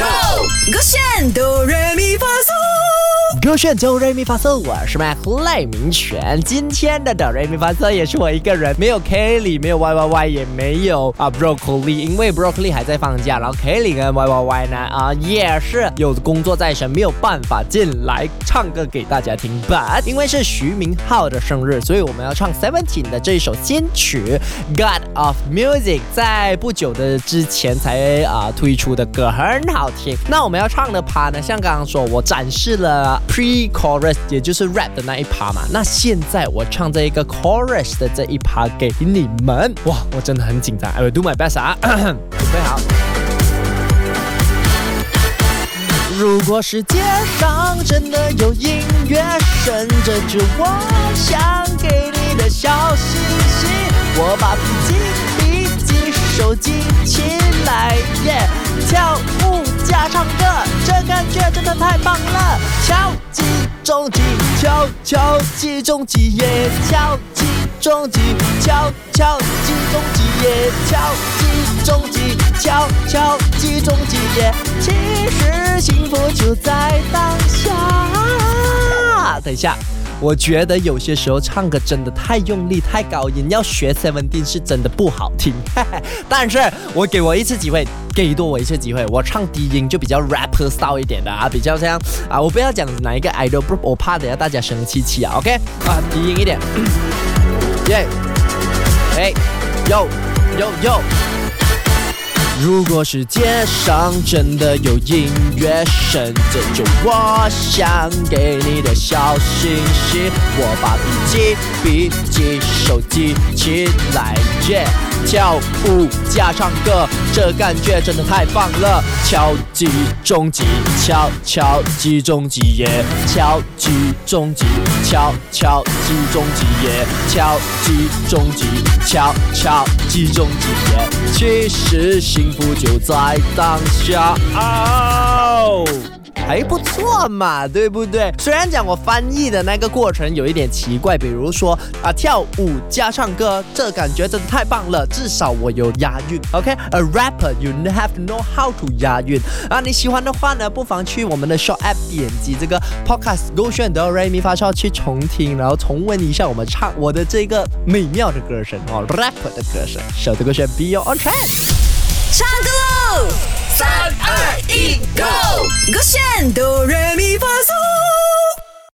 Go，勾选哆来咪发嗦。歌炫哆瑞咪发嗦，我是 Mac 赖明全。今天的哆瑞咪发嗦也是我一个人，没有 Kelly，没有 Y Y Y，也没有啊 Broccoli，因为 Broccoli 还在放假，然后 Kelly 跟 Y Y Y 呢啊也是有工作在身，没有办法进来唱歌给大家听。But 因为是徐明浩的生日，所以我们要唱 Seventeen 的这一首新曲《God of Music》，在不久的之前才啊推出的歌，很好听。那我们要唱的趴呢，像刚刚说，我展示了 pre-chorus，也就是 rap 的那一趴嘛。那现在我唱这一个 chorus 的这一趴给你们，哇，我真的很紧张，I will do my best 啊，准备好。如果世界上真的有音乐神，这就我想给你的小星星。我把笔记笔记收集起来，耶！跳舞加唱歌，这感觉真的太棒了。中击，敲敲击中击，耶！敲击中击，敲敲击中击，耶！敲击中击，敲敲击中击，耶！其实幸福就在当下。等一下。我觉得有些时候唱歌真的太用力、太高音，要学 Seventeen 是真的不好听。但是我给我一次机会，给多我一次机会，我唱低音就比较 rapper 骚一点的啊，比较像啊，我不要讲哪一个 idol，不，我怕等下大家生气气啊。OK，啊，低音一点。耶，哎，yo yo yo。如果世界上真的有音乐神，这就我想给你的小星星。我把笔记笔记收集起来，耶！跳舞加唱歌，这感觉真的太棒了。敲击中击，敲敲击中击，耶！敲击中击，敲敲击中击，耶！敲击中击，敲敲击中击，耶！其实心幸福就在当下。哦还不错嘛，对不对？虽然讲我翻译的那个过程有一点奇怪，比如说啊跳舞加唱歌，这感觉真的太棒了，至少我有押韵。OK，a rapper you have to know how to 押韵啊。你喜欢的话呢，不妨去我们的 s h o p App 点击这个 Podcast 勾选哆来咪发烧去重听，然后重温一下我们唱我的这个美妙的歌声哦，rapper 的歌声。小的勾选 Be your own track 唱歌喽！三二一，Go！勾选哆来咪发嗦。